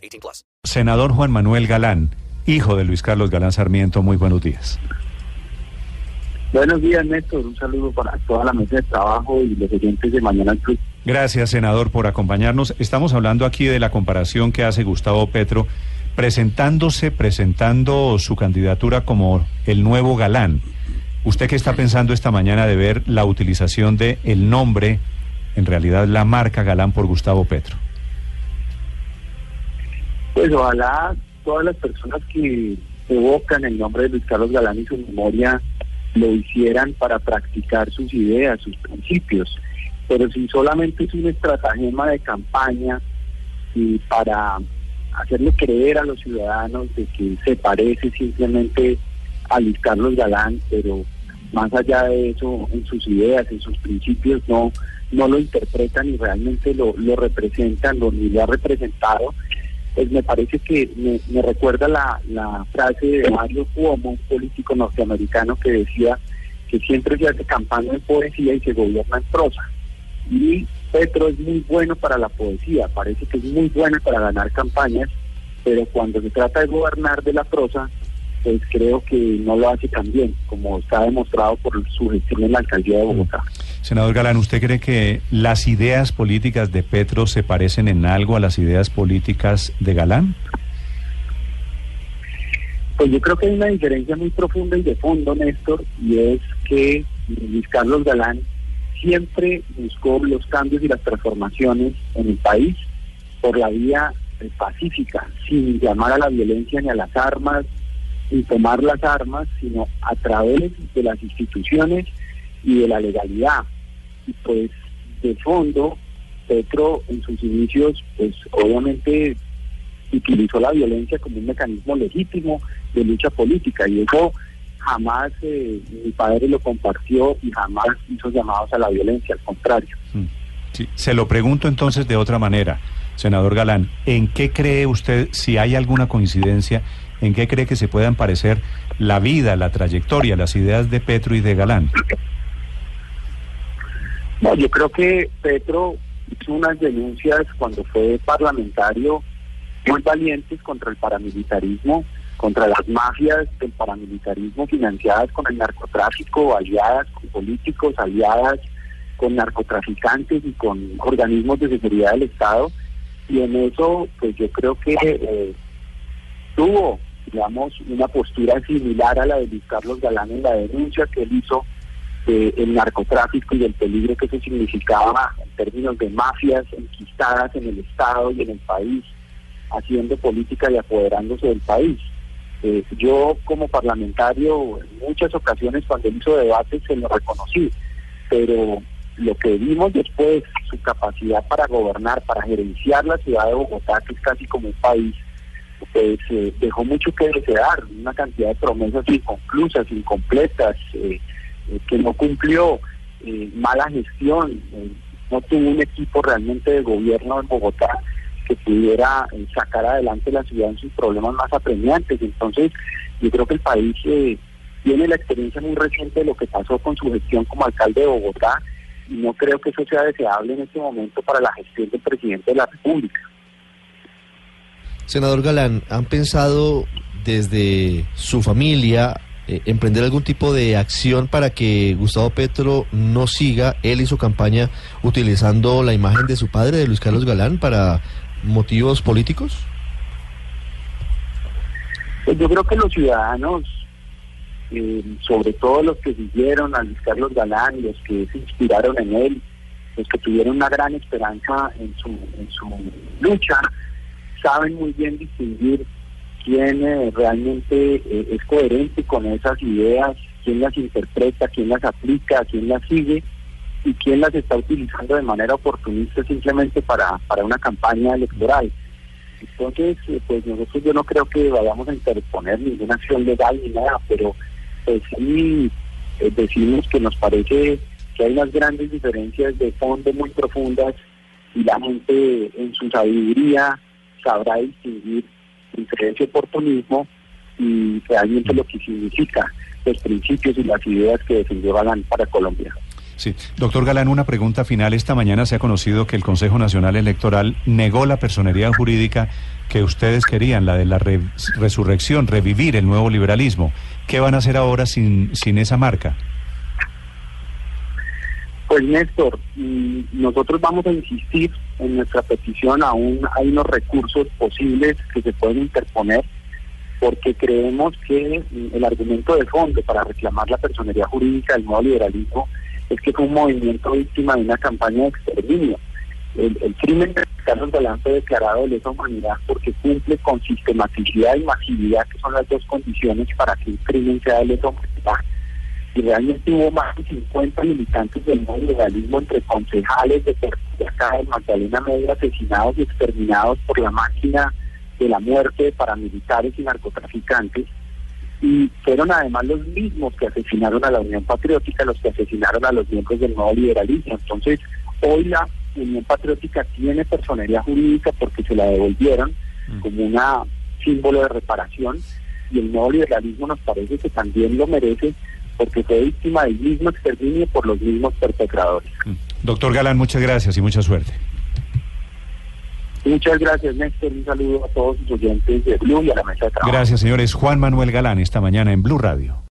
18 plus. Senador Juan Manuel Galán, hijo de Luis Carlos Galán Sarmiento, muy buenos días. Buenos días, Néstor. Un saludo para toda la mesa de trabajo y los oyentes de Mañana Club. Gracias, senador, por acompañarnos. Estamos hablando aquí de la comparación que hace Gustavo Petro presentándose, presentando su candidatura como el nuevo galán. ¿Usted qué está pensando esta mañana de ver la utilización de el nombre, en realidad la marca galán por Gustavo Petro? Pues ojalá todas las personas que evocan el nombre de Luis Carlos Galán y su memoria lo hicieran para practicar sus ideas, sus principios. Pero si solamente es un estratagema de campaña y para hacerle creer a los ciudadanos de que se parece simplemente a Luis Carlos Galán, pero más allá de eso, en sus ideas, en sus principios, no, no lo interpretan y realmente lo, lo representan, lo, ni lo ha representado, pues me parece que me, recuerda la, la, frase de Mario Cuomo, un político norteamericano que decía que siempre se hace campaña en poesía y se gobierna en prosa. Y Petro es muy bueno para la poesía, parece que es muy bueno para ganar campañas, pero cuando se trata de gobernar de la prosa, pues creo que no lo hace tan bien, como está demostrado por su gestión en la alcaldía de Bogotá. Senador Galán, ¿usted cree que las ideas políticas de Petro se parecen en algo a las ideas políticas de Galán? Pues yo creo que hay una diferencia muy profunda y de fondo, Néstor, y es que Luis Carlos Galán siempre buscó los cambios y las transformaciones en el país por la vía eh, pacífica, sin llamar a la violencia ni a las armas, sin tomar las armas, sino a través de las instituciones y de la legalidad. Pues de fondo, Petro en sus inicios, pues obviamente utilizó la violencia como un mecanismo legítimo de lucha política y eso jamás eh, mi padre lo compartió y jamás hizo llamados a la violencia, al contrario. Mm. Sí. Se lo pregunto entonces de otra manera, senador Galán, ¿en qué cree usted, si hay alguna coincidencia, en qué cree que se puedan parecer la vida, la trayectoria, las ideas de Petro y de Galán? No, yo creo que Petro hizo unas denuncias cuando fue parlamentario muy valientes contra el paramilitarismo contra las mafias del paramilitarismo financiadas con el narcotráfico, aliadas con políticos, aliadas con narcotraficantes y con organismos de seguridad del Estado. Y en eso, pues yo creo que eh, tuvo, digamos, una postura similar a la de Luis Carlos Galán en la denuncia que él hizo del narcotráfico y del peligro que eso significaba en términos de mafias enquistadas en el Estado y en el país, haciendo política y apoderándose del país. Eh, yo como parlamentario en muchas ocasiones cuando hizo debates se lo reconocí, pero lo que vimos después, su capacidad para gobernar, para gerenciar la ciudad de Bogotá, que es casi como un país, pues eh, dejó mucho que desear, una cantidad de promesas inconclusas, incompletas, eh, que no cumplió, mala gestión, no tuvo un equipo realmente de gobierno en Bogotá que pudiera eh, sacar adelante la ciudad en sus problemas más apremiantes. Entonces, yo creo que el país eh, tiene la experiencia muy reciente de lo que pasó con su gestión como alcalde de Bogotá y no creo que eso sea deseable en este momento para la gestión del presidente de la República. Senador Galán, ¿han pensado desde su familia eh, emprender algún tipo de acción para que Gustavo Petro no siga él y su campaña utilizando la imagen de su padre, de Luis Carlos Galán, para motivos políticos? Pues yo creo que los ciudadanos, eh, sobre todo los que siguieron a Luis Carlos Galán, los que se inspiraron en él, los que tuvieron una gran esperanza en su, en su lucha, saben muy bien distinguir quién eh, realmente eh, es coherente con esas ideas, quién las interpreta, quién las aplica, quién las sigue y quién las está utilizando de manera oportunista simplemente para, para una campaña electoral. Entonces, eh, pues nosotros yo no creo que vayamos a interponer ninguna acción legal ni nada, pero pues sí decimos que nos parece que hay unas grandes diferencias de fondo muy profundas y la gente en su sabiduría sabrá distinguir ese oportunismo y realmente lo que significa los principios y las ideas que defendió Galán para Colombia. Sí, doctor Galán, una pregunta final. Esta mañana se ha conocido que el Consejo Nacional Electoral negó la personería jurídica que ustedes querían, la de la re- resurrección, revivir el nuevo liberalismo. ¿Qué van a hacer ahora sin, sin esa marca? Néstor, mm, nosotros vamos a insistir en nuestra petición, aún hay unos recursos posibles que se pueden interponer, porque creemos que mm, el argumento de fondo para reclamar la personería jurídica del nuevo liberalismo es que fue un movimiento víctima de una campaña de exterminio. El, el crimen de Carlos Galán fue declarado de lesa humanidad porque cumple con sistematicidad y masividad, que son las dos condiciones para que un crimen sea de lesa humanidad y realmente hubo más de 50 militantes del nuevo legalismo entre concejales de acá de Magdalena Medio asesinados y exterminados por la máquina de la muerte de paramilitares y narcotraficantes y fueron además los mismos que asesinaron a la Unión Patriótica, los que asesinaron a los miembros del nuevo liberalismo. Entonces, hoy la Unión Patriótica tiene personería jurídica porque se la devolvieron como una símbolo de reparación y el nuevo liberalismo nos parece que también lo merece porque fue víctima del mismo exterminio por los mismos perpetradores. Mm. Doctor Galán, muchas gracias y mucha suerte. Muchas gracias, Néstor. Un saludo a todos los oyentes de Blue y a la mesa de trabajo. Gracias, señores. Juan Manuel Galán, esta mañana en Blue Radio.